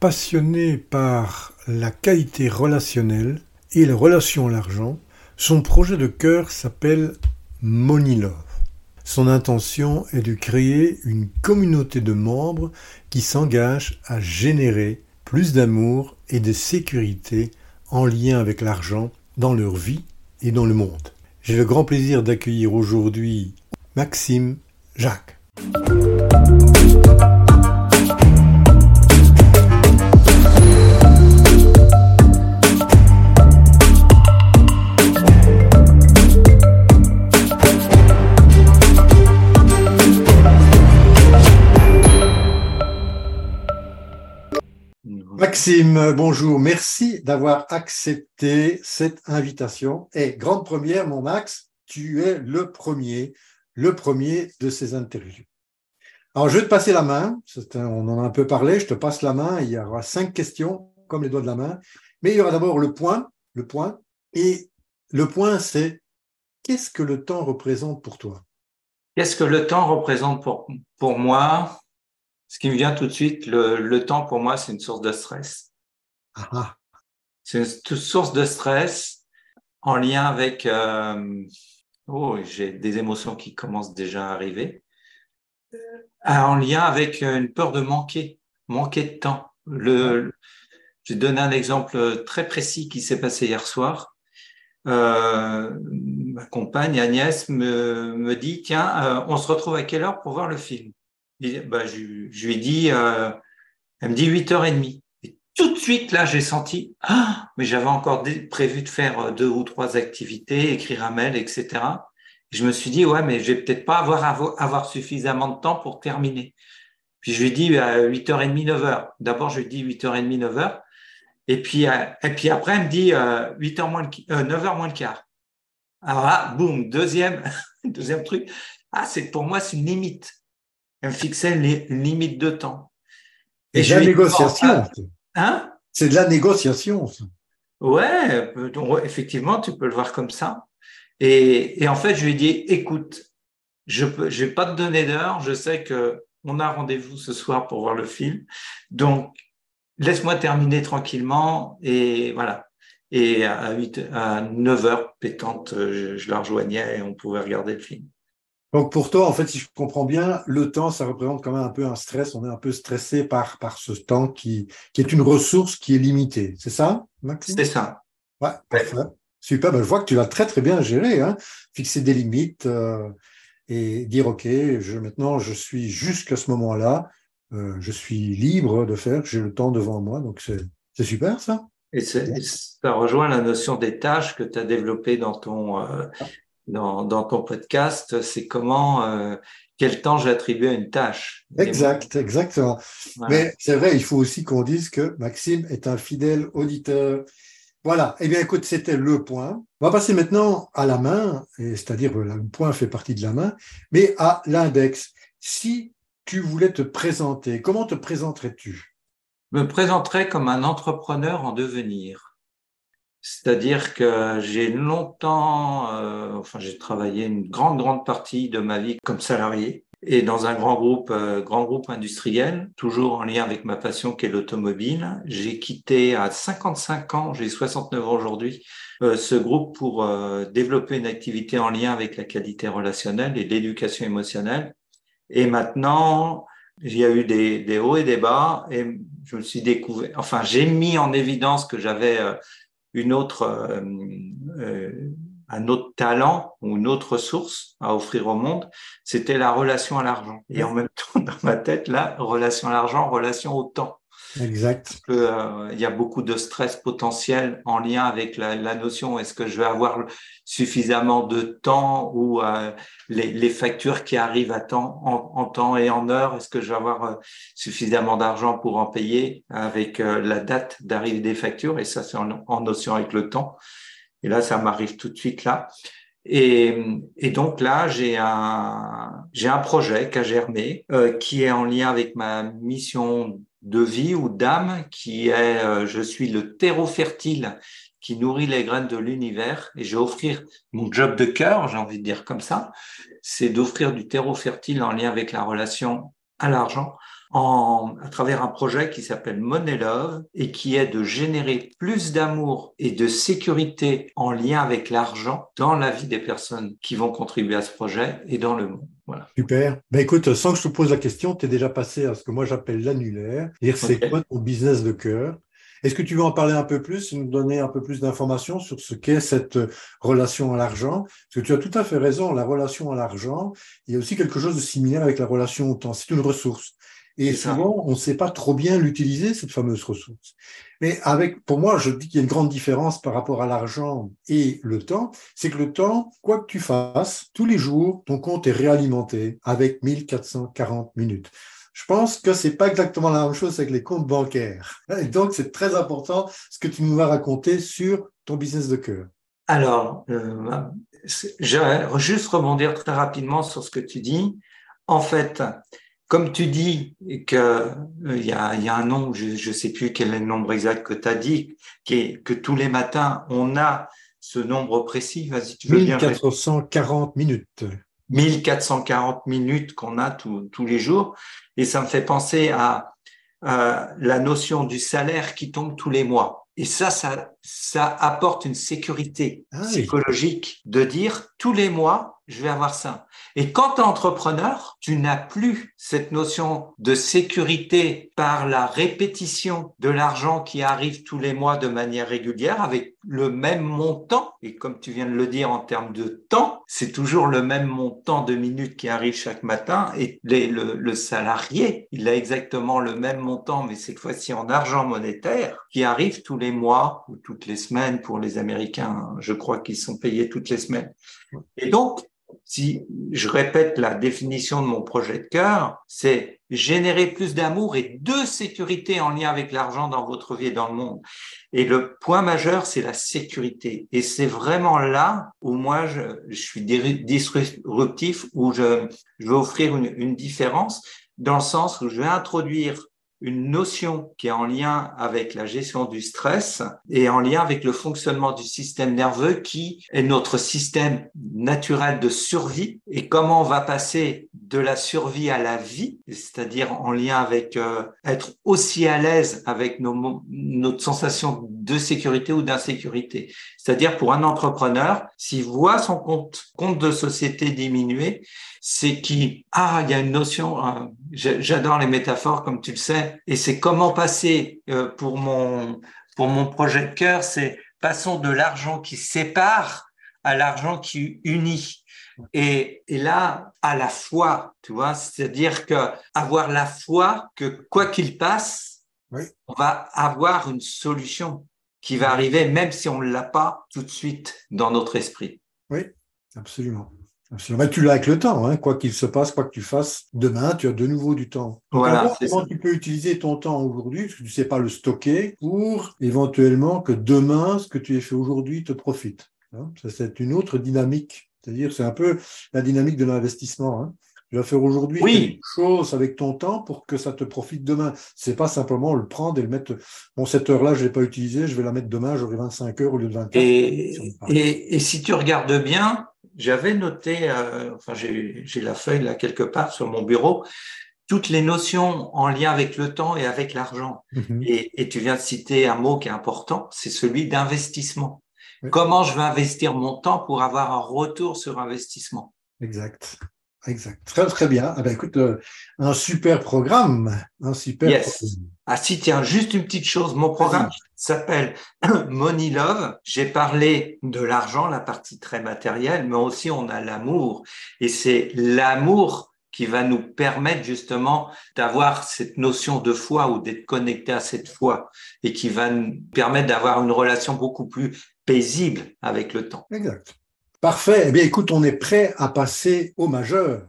Passionné par la qualité relationnelle et la relation à l'argent, son projet de cœur s'appelle Money Love. Son intention est de créer une communauté de membres qui s'engagent à générer plus d'amour et de sécurité en lien avec l'argent dans leur vie et dans le monde. J'ai le grand plaisir d'accueillir aujourd'hui Maxime Jacques. Maxime, bonjour. Merci d'avoir accepté cette invitation. Et grande première, mon Max, tu es le premier, le premier de ces interviews. Alors, je vais te passer la main. on en a un peu parlé. Je te passe la main. Il y aura cinq questions, comme les doigts de la main. Mais il y aura d'abord le point, le point. Et le point, c'est qu'est-ce que le temps représente pour toi? Qu'est-ce que le temps représente pour, pour moi? Ce qui me vient tout de suite, le, temps pour moi, c'est une source de stress. Ah, ah. C'est une source de stress en lien avec... Euh, oh, j'ai des émotions qui commencent déjà à arriver. Euh, en lien avec une peur de manquer, manquer de temps. Le, je vais donner un exemple très précis qui s'est passé hier soir. Euh, ma compagne Agnès me, me dit, tiens, on se retrouve à quelle heure pour voir le film? Bah, je, lui ai dit, euh, elle me dit 8h30. Et tout de suite, là, j'ai senti, ah, mais j'avais encore prévu de faire euh, deux ou trois activités, écrire un mail, etc. je me suis dit, ouais, mais je vais peut-être pas avoir, suffisamment de temps pour terminer. Puis je lui ai dit 8h30, 9h. D'abord, je lui ai dit 8h30, 9h. Et puis, euh, et puis après, elle me dit 8h moins 9h moins le quart. Alors là, boum, deuxième, deuxième truc. Ah, c'est pour moi, c'est une limite. Elle me fixait les limites de temps. Et, de la négociation. Hein? C'est de la négociation. Ouais, effectivement, tu peux le voir comme ça. Et, en fait, je lui ai dit, écoute, je ne vais pas te donner d'heure. Je sais que on a rendez-vous ce soir pour voir le film. Donc, laisse-moi terminer tranquillement. Et voilà. Et à, 8, à 9 heures pétante, je, je la rejoignais et on pouvait regarder le film. Donc pour toi, en fait, si je comprends bien, le temps, ça représente quand même un peu un stress. On est un peu stressé par, par ce temps qui, qui est une ressource qui est limitée. C'est ça, Maxime? C'est ça. Ouais, parfait. Super. Ben, je vois que tu l'as très très bien géré. Hein Fixer des limites euh, et dire OK, je, maintenant je suis jusqu'à ce moment-là, euh, je suis libre de faire. J'ai le temps devant moi. Donc c'est super ça. Et, ça rejoint la notion des tâches que tu as développées dans ton, euh, dans, dans ton podcast, c'est comment, euh, quel temps j'attribue à une tâche. Exact, exactement. Mais c'est vrai, il faut aussi qu'on dise que Maxime est un fidèle auditeur. Voilà. Eh bien, écoute, c'était le point. On va passer maintenant à la main, c'est-à-dire le point fait partie de la main, mais à l'index. Si tu voulais te présenter, comment te présenterais-tu? Me présenterais comme un entrepreneur en devenir. C'est-à-dire que j'ai longtemps, euh, enfin j'ai travaillé une grande grande partie de ma vie comme salarié et dans un grand groupe, euh, grand groupe industriel, toujours en lien avec ma passion qui est l'automobile. J'ai quitté à 55 ans, j'ai 69 ans aujourd'hui, euh, ce groupe pour développer une activité en lien avec la qualité relationnelle et l'éducation émotionnelle. Et maintenant, il y a eu des, des, hauts et des bas et je me suis découvert, enfin j'ai mis en évidence que j'avais une autre, euh, euh, un autre talent ou une autre ressource à offrir au monde, c'était la relation à l'argent. Et en même temps, dans ma tête, la relation à l'argent, relation au temps. Exact. Euh, il y a beaucoup de stress potentiel en lien avec la, notion est-ce que je vais avoir suffisamment de temps ou euh, les, factures qui arrivent à temps, en, temps et en heure, est-ce que je vais avoir euh, suffisamment d'argent pour en payer avec la date d'arrivée des factures? Et ça c'est en, notion avec le temps. Et là, ça m'arrive tout de suite là. Et, donc là, j'ai un, j'ai un projet qui a germé, qui est en lien avec ma mission de vie ou d'âme, qui est euh, je suis le terreau fertile qui nourrit les graines de l'univers et je vais offrir mon job de cœur, j'ai envie de dire comme ça, c'est d'offrir du terreau fertile en lien avec la relation à l'argent en, à travers un projet qui s'appelle Money Love et qui est de générer plus d'amour et de sécurité en lien avec l'argent dans la vie des personnes qui vont contribuer à ce projet et dans le monde. Voilà. Super. Ben écoute, sans que je te pose la question, tu es déjà passé à ce que moi j'appelle l'annulaire. C'est quoi ton business de cœur? Est-ce que tu veux en parler un peu plus, nous donner un peu plus d'informations sur ce qu'est cette relation à l'argent? Parce que tu as tout à fait raison, la relation à l'argent, il y a aussi quelque chose de similaire avec la relation au temps. C'est une ressource. Et souvent, on ne sait pas trop bien l'utiliser, cette fameuse ressource. Mais avec, pour moi, je dis qu'il y a une grande différence par rapport à l'argent et le temps. C'est que le temps, quoi que tu fasses, tous les jours, ton compte est réalimenté avec 1440 minutes. Je pense que c'est pas exactement la même chose avec les comptes bancaires. Et donc, c'est très important ce que tu nous vas raconter sur ton business de cœur. Alors, euh, je vais juste rebondir très rapidement sur ce que tu dis. En fait, comme tu dis qu'il euh, y, a, y a un nombre, je ne sais plus quel est le nombre exact que tu as dit, qui est, que tous les matins, on a ce nombre précis. Vas-y, tu veux 1440 minutes. 1440 minutes qu'on a tous les jours. Et ça me fait penser à, la notion du salaire qui tombe tous les mois. Et ça, ça, ça apporte une sécurité ah psychologique de dire tous les mois, je vais avoir ça. Et quand tu es entrepreneur, tu n'as plus cette notion de sécurité par la répétition de l'argent qui arrive tous les mois de manière régulière avec le même montant. Et comme tu viens de le dire en termes de temps, c'est toujours le même montant de minutes qui arrive chaque matin. Et le, le salarié, il a exactement le même montant, mais cette fois-ci en argent monétaire, qui arrive tous les mois ou toutes les semaines pour les Américains. Je crois qu'ils sont payés toutes les semaines. Et donc, si je répète la définition de mon projet de cœur, c'est générer plus d'amour et de sécurité en lien avec l'argent dans votre vie et dans le monde. Et le point majeur, c'est la sécurité. Et c'est vraiment là où moi, je, suis disruptif, où je, je vais offrir une, une différence dans le sens où je vais introduire une notion qui est en lien avec la gestion du stress et en lien avec le fonctionnement du système nerveux qui est notre système naturel de survie et comment on va passer de la survie à la vie, c'est-à-dire en lien avec euh, être aussi à l'aise avec nos, notre sensation de sécurité ou d'insécurité. C'est-à-dire pour un entrepreneur, s'il voit son compte, compte de société diminuer, c'est qui ah il y a une notion euh, j'adore les métaphores comme tu le sais et c'est comment passer euh, pour mon pour mon projet de cœur c'est passons de l'argent qui sépare à l'argent qui unit. Et, et là à la foi tu vois c'est-à-dire que avoir la foi que quoi qu'il passe on va avoir une solution qui va arriver même si on ne l'a pas tout de suite dans notre esprit. Oui absolument tu l'as avec le temps, hein. quoi qu'il se passe, quoi que tu fasses, demain, tu as de nouveau du temps. voilà, comment tu peux utiliser ton temps aujourd'hui, parce que tu ne sais pas le stocker, pour éventuellement que demain, ce que tu as fait aujourd'hui te profite. Hein. Ça, c'est une autre dynamique. C'est-à-dire, c'est un peu la dynamique de l'investissement. Hein. Tu vas faire aujourd'hui quelque chose avec ton temps pour que ça te profite demain. C'est pas simplement le prendre et le mettre. Bon, cette heure-là, je l'ai pas utilisée, je vais la mettre demain, j'aurai 25 heures au lieu de 24. Et, et, et si tu regardes bien, j'avais noté, euh, enfin j'ai la feuille là quelque part sur mon bureau, toutes les notions en lien avec le temps et avec l'argent. Mhm. et, et, tu viens de citer un mot qui est important, c'est celui d'investissement. Comment je vais investir mon temps pour avoir un retour sur investissement? Exact. Exact. Très, très bien. Ah ben, écoute, euh, un super programme. Un super yes. Ah si, tiens, juste une petite chose. Mon programme s'appelle Money Love. J'ai parlé de l'argent, la partie très matérielle, mais aussi on a l'amour. Et c'est l'amour qui va nous permettre justement d'avoir cette notion de foi ou d'être connecté à cette foi et qui va nous permettre d'avoir une relation beaucoup plus paisible avec le temps. Exact. Parfait. Eh bien, écoute, on est prêt à passer au majeur.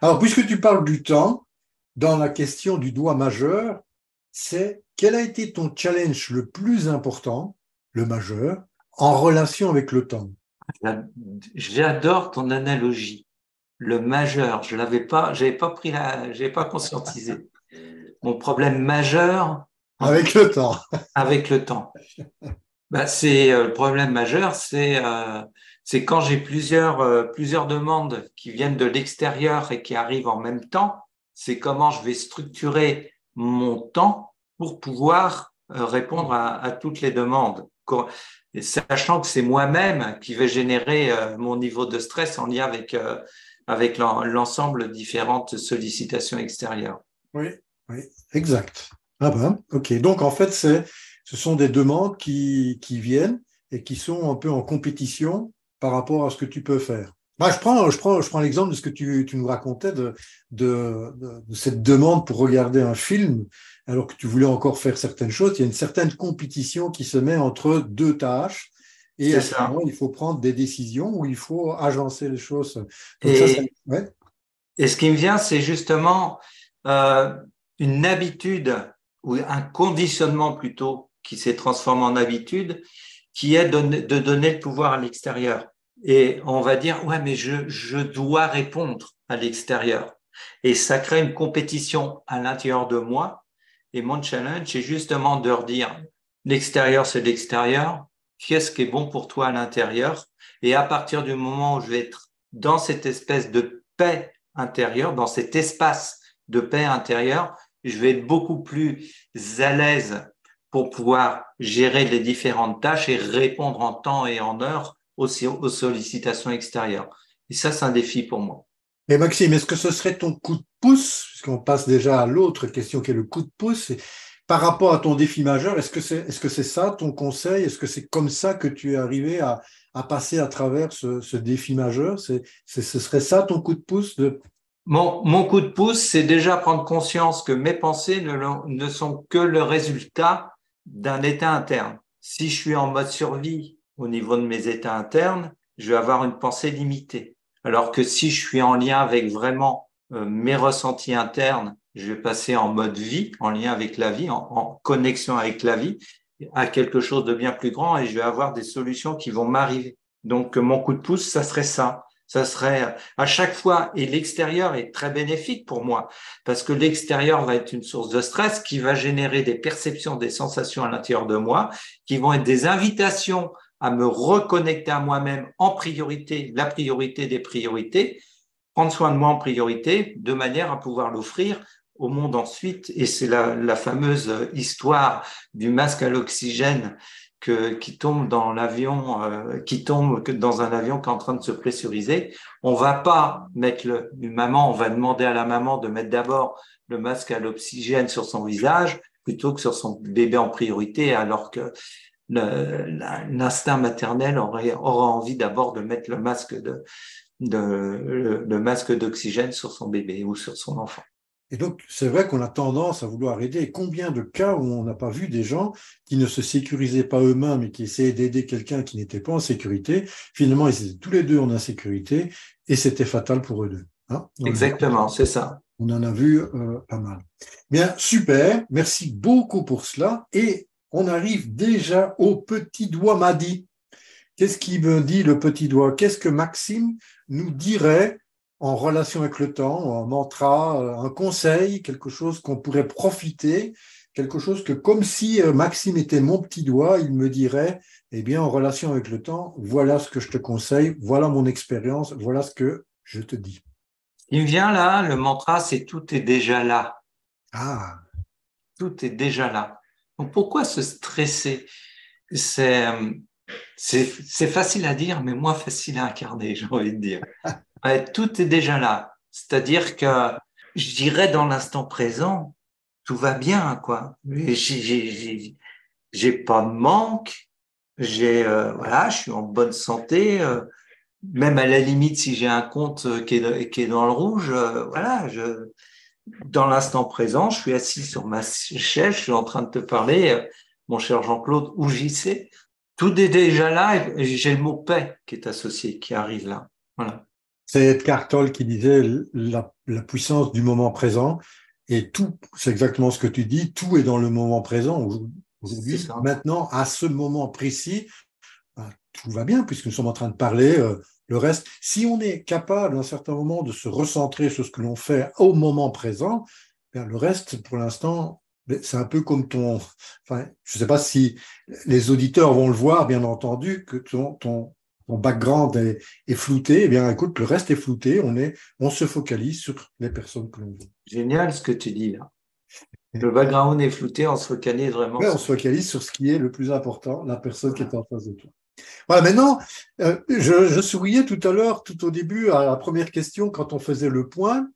Alors, puisque tu parles du temps, dans la question du doigt majeur, c'est quel a été ton challenge le plus important, le majeur, en relation avec le temps J'adore ton analogie. le majeur. Je l'avais pas, j'avais pas pris la, j'avais pas conscientisé. Mon problème majeur. Avec le temps. Avec le temps. Bah, c'est euh, le problème majeur, c'est euh, c'est quand j'ai plusieurs euh, plusieurs demandes qui viennent de l'extérieur et qui arrivent en même temps. C'est comment je vais structurer mon temps pour pouvoir répondre à, à toutes les demandes sachant que c'est moi-même qui vais générer mon niveau de stress en lien avec avec l'ensemble différentes sollicitations extérieures. Oui, exact. Ah ben, ok. Donc en fait, ce sont des demandes qui, qui viennent et qui sont un peu en compétition par rapport à ce que tu peux faire. Bah, je prends, je prends, je prends l'exemple de ce que tu, tu nous racontais de, de, cette demande pour regarder un film, alors que tu voulais encore faire certaines choses. Il y a une certaine compétition qui se met entre deux tâches et à ce moment, il faut prendre des décisions où il faut agencer les choses. et, et, ce qui me vient, c'est justement euh, une habitude ou un conditionnement plutôt qui s'est transformé en habitude, qui est de, de donner le pouvoir à l'extérieur. Et on va dire, ouais, mais je, je dois répondre à l'extérieur. Et ça crée une compétition à l'intérieur de moi. Et mon challenge, c'est justement de redire, l'extérieur, c'est l'extérieur, qu'est-ce qui est bon pour toi à l'intérieur? Et à partir du moment où je vais être dans cette espèce de paix intérieure, dans cet espace de paix intérieure, je vais être beaucoup plus à l'aise pour pouvoir gérer les différentes tâches et répondre en temps et en heure aux, aux sollicitations extérieures. Et ça, c'est un défi pour moi. Et Maxime, est-ce que ce serait ton coup de pouce, puisqu'on passe déjà à l'autre question qui est le coup de pouce, par rapport à ton défi majeur, est-ce que c'est est -ce c'est ça ton conseil? Est-ce que c'est comme ça que tu es arrivé à, passer à travers ce, défi majeur? C'est, Ce serait ça ton coup de pouce mon, coup de pouce, c'est déjà prendre conscience que mes pensées ne sont que le résultat d'un état interne. Si je suis en mode survie au niveau de mes états internes, je vais avoir une pensée limitée. Alors que si je suis en lien avec vraiment euh, mes ressentis internes je vais passer en mode vie, en lien avec la vie, en, connexion avec la vie, à quelque chose de bien plus grand et je vais avoir des solutions qui vont m'arriver. Donc, mon coup de pouce, ça serait ça. Ça serait à chaque fois, et l'extérieur est très bénéfique pour moi, parce que l'extérieur va être une source de stress qui va générer des perceptions, des sensations à l'intérieur de moi, qui vont être des invitations à me reconnecter à moi-même en priorité, la priorité des priorités, prendre soin de moi en priorité, de manière à pouvoir l'offrir au monde ensuite, et c'est la, fameuse histoire du masque à l'oxygène qui tombe dans l'avion, euh, qui tombe dans un avion qui est en train de se pressuriser. On va pas mettre le, maman, on va demander à la maman de mettre d'abord le masque à l'oxygène sur son visage plutôt que sur son bébé en priorité, alors que l'instinct maternel aurait, aura envie d'abord de mettre le masque de, de le masque d'oxygène sur son bébé ou sur son enfant. Et donc, c'est vrai qu'on a tendance à vouloir aider. Et combien de cas où on n'a pas vu des gens qui ne se sécurisaient pas eux-mêmes et qui essayaient d'aider quelqu'un qui n'était pas en sécurité? Finalement, ils étaient tous les deux en insécurité et c'était fatal pour eux deux. Hein Exactement, c'est ça. On en a vu euh, pas mal. Bien, super. Merci beaucoup pour cela. Et on arrive déjà au petit doigt Madi. Qu'est-ce qui me dit le petit doigt? Qu'est-ce que Maxime nous dirait en relation avec le temps, un mantra, un conseil, quelque chose qu'on pourrait profiter, quelque chose que comme si euh, Maxime était mon petit doigt, il me dirait, eh bien, en relation avec le temps, voilà ce que je te conseille, voilà mon expérience, voilà ce que je te dis. Il me vient là, le mantra, c'est tout est déjà là. Ah. Tout est déjà là. Donc pourquoi se stresser? C'est euh, c'est facile à dire, mais moins facile à incarner, j'ai envie de dire. tout est déjà là. C'est-à-dire que je dirais dans l'instant présent, tout va bien, quoi. J'ai pas de manque, j'ai euh, voilà, je suis en bonne santé. Euh, même à la limite, si j'ai un compte qui est, qui est dans le rouge, voilà, je, dans l'instant présent, je suis assis sur ma chaise, je suis en train de te parler, mon cher Jean-Claude, où j'y sais. Tout est déjà là et j'ai le mot paix qui est associé, qui arrive là. Voilà. C'est Edgar Tolle qui disait la, puissance du moment présent. Et tout, c'est exactement ce que tu dis, tout est dans le moment présent. Aujourd'hui, maintenant, à ce moment précis, ben, tout va bien puisque nous sommes en train de parler euh, le reste. Si on est capable à un certain moment de se recentrer sur ce que l'on fait au moment présent, ben, le reste, pour l'instant, c'est un peu comme ton. Enfin, je ne sais pas si les auditeurs vont le voir, bien entendu, que ton, ton, background est, est, flouté. Eh bien, écoute, le reste est flouté. On, est, on se focalise sur les personnes que l'on veut. Génial ce que tu dis là. Le background est flouté, on se focalise vraiment. on se focalise sur ce qui est le plus important, la personne qui est en face de toi. Voilà, maintenant, euh, je, souriais tout à l'heure, tout au début, à la première question, quand on faisait le point,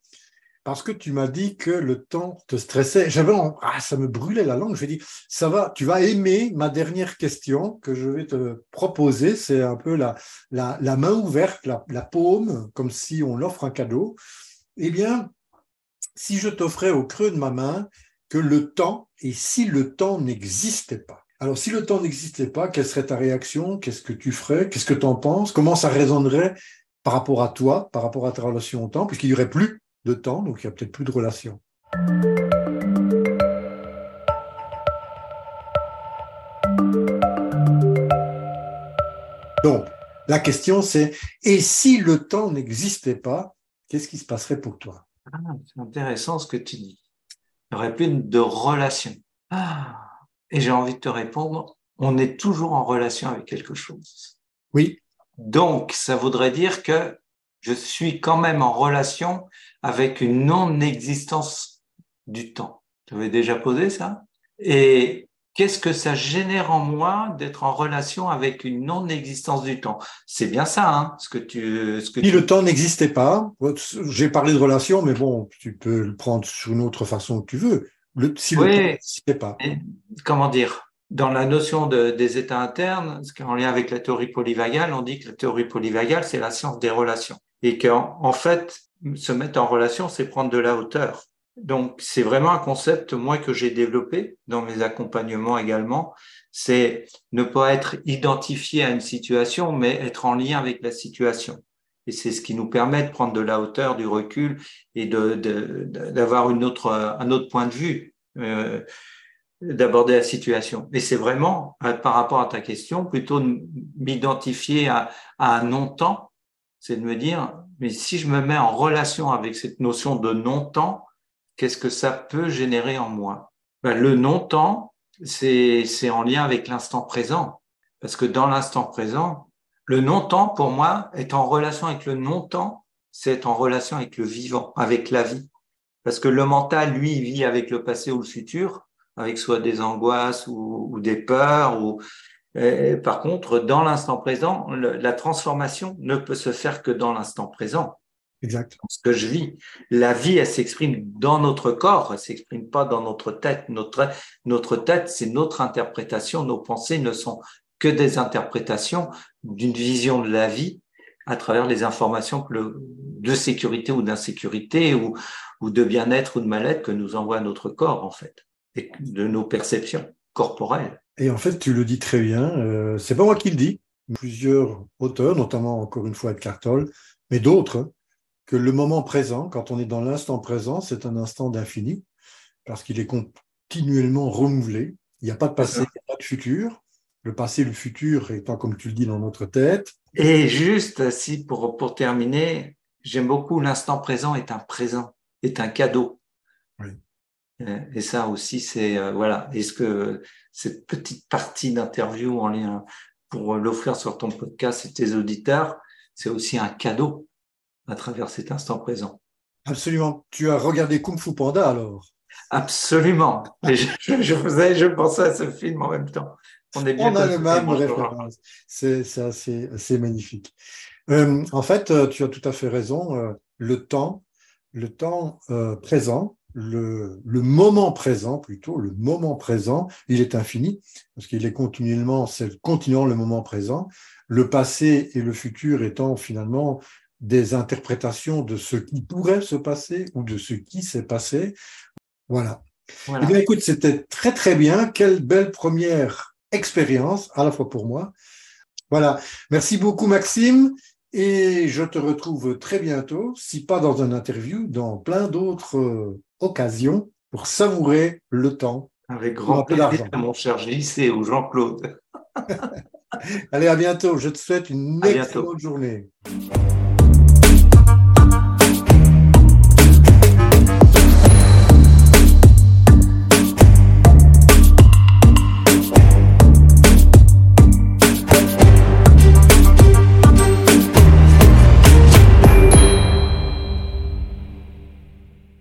parce que tu m'as dit que le temps te stressait. J'avais, ah, ça me brûlait la langue. Je dit, ça va, tu vas aimer ma dernière question que je vais te proposer. C'est un peu la, main ouverte, la, la paume, comme si on l'offre un cadeau. Eh bien, si je t'offrais au creux de ma main que le temps, et si le temps n'existait pas. Alors, si le temps n'existait pas, quelle serait ta réaction? Qu'est-ce que tu ferais? Qu'est-ce que tu en penses? Comment ça résonnerait par rapport à toi, par rapport à ta relation au temps, puisqu'il n'y aurait plus de temps, donc il n'y a peut-être plus de relation. Donc, la question c'est, et si le temps n'existait pas, qu'est-ce qui se passerait pour toi? Ah, C'est intéressant ce que tu dis il n'y aurait plus de relation. Ah. Et j'ai envie de te répondre, on est toujours en relation avec quelque chose. Oui. Donc, ça voudrait dire que je suis quand même en relation avec une non-existence du temps. Tu avais déjà posé ça? Et qu'est-ce que ça génère en moi d'être en relation avec une non-existence du temps? C'est bien ça, hein, ce que tu. Ce que si le temps n'existait pas, j'ai parlé de relation, mais bon, tu peux le prendre sur une autre façon que tu veux. Le, si le temps n'existait pas. comment dire dans la notion de, des états internes, en lien avec la théorie polyvagale, on dit que la théorie polyvagale, c'est la science des relations. Et qu'en en fait, se mettre en relation, c'est prendre de la hauteur. Donc, c'est vraiment un concept, moi, que j'ai développé dans mes accompagnements également. C'est ne pas être identifié à une situation, mais être en lien avec la situation. Et c'est ce qui nous permet de prendre de la hauteur, du recul et d'avoir un autre point de vue, euh, d'aborder la situation. Et c'est vraiment, euh, par rapport à ta question, plutôt de m'identifier à, à un non-temps, c'est de me dire, mais si je me mets en relation avec cette notion de non-temps, qu'est-ce que ça peut générer en moi? Ben, Le non-temps, c'est en lien avec l'instant présent. Parce que dans l'instant présent, le non-temps, pour moi, est en relation avec le non-temps, c'est en relation avec le vivant, avec la vie. Parce que le mental, lui, vit avec le passé ou le futur, avec soit des angoisses ou, des peurs. Ou... par contre, dans l'instant présent, la transformation ne peut se faire que dans l'instant présent. Exact. Ce que je vis. La vie, elle s'exprime dans notre corps, elle s'exprime pas dans notre tête. Notre, notre tête, c'est notre interprétation. Nos pensées ne sont que des interprétations d'une vision de la vie à travers les informations de sécurité ou d'insécurité ou, de bien-être ou de mal-être que nous envoie notre corps, en fait, et de nos perceptions corporelles. Et en fait, tu le dis très bien. Euh, c'est pas moi qui le dis. Plusieurs auteurs, notamment encore une fois Ed Cartol, mais d'autres, que le moment présent, quand on est dans l'instant présent, c'est un instant d'infini, parce qu'il est continuellement renouvelé. Il n'y a pas de passé, il n'y a pas de futur. Le passé et le futur étant, comme tu le dis, dans notre tête. Et juste, si pour, pour terminer, j'aime beaucoup l'instant présent est un présent, est un cadeau. Oui. Euh, et ça aussi, c'est euh, voilà. Est-ce que cette petite partie d'interview en lien pour l'offrir sur ton podcast et tes auditeurs, c'est aussi un cadeau à travers cet instant présent? Absolument. Tu as regardé Kung Fu Panda alors? Absolument. je, je, faisais, je pensais à ce film en même temps. On, est bien On a le même référence. C'est assez, assez, magnifique. Euh, en fait, euh, tu as tout à fait raison. Euh, le temps, le temps présent, le, le, moment présent plutôt, le moment présent, il est infini parce qu'il est continuellement, c'est continuant le moment présent. Le passé et le futur étant finalement des interprétations de ce qui pourrait se passer ou de ce qui s'est passé. Voilà. Eh bien, écoute, c'était très très bien. Quelle belle première expérience, à la fois pour moi. Voilà. Merci beaucoup, Maxime. Et je te retrouve très bientôt, si pas dans un interview, dans plein d'autres euh, occasions pour savourer le temps. Avec grand plaisir, mon cher JC ou Jean-Claude. Allez, à bientôt. Je te souhaite une excellente journée.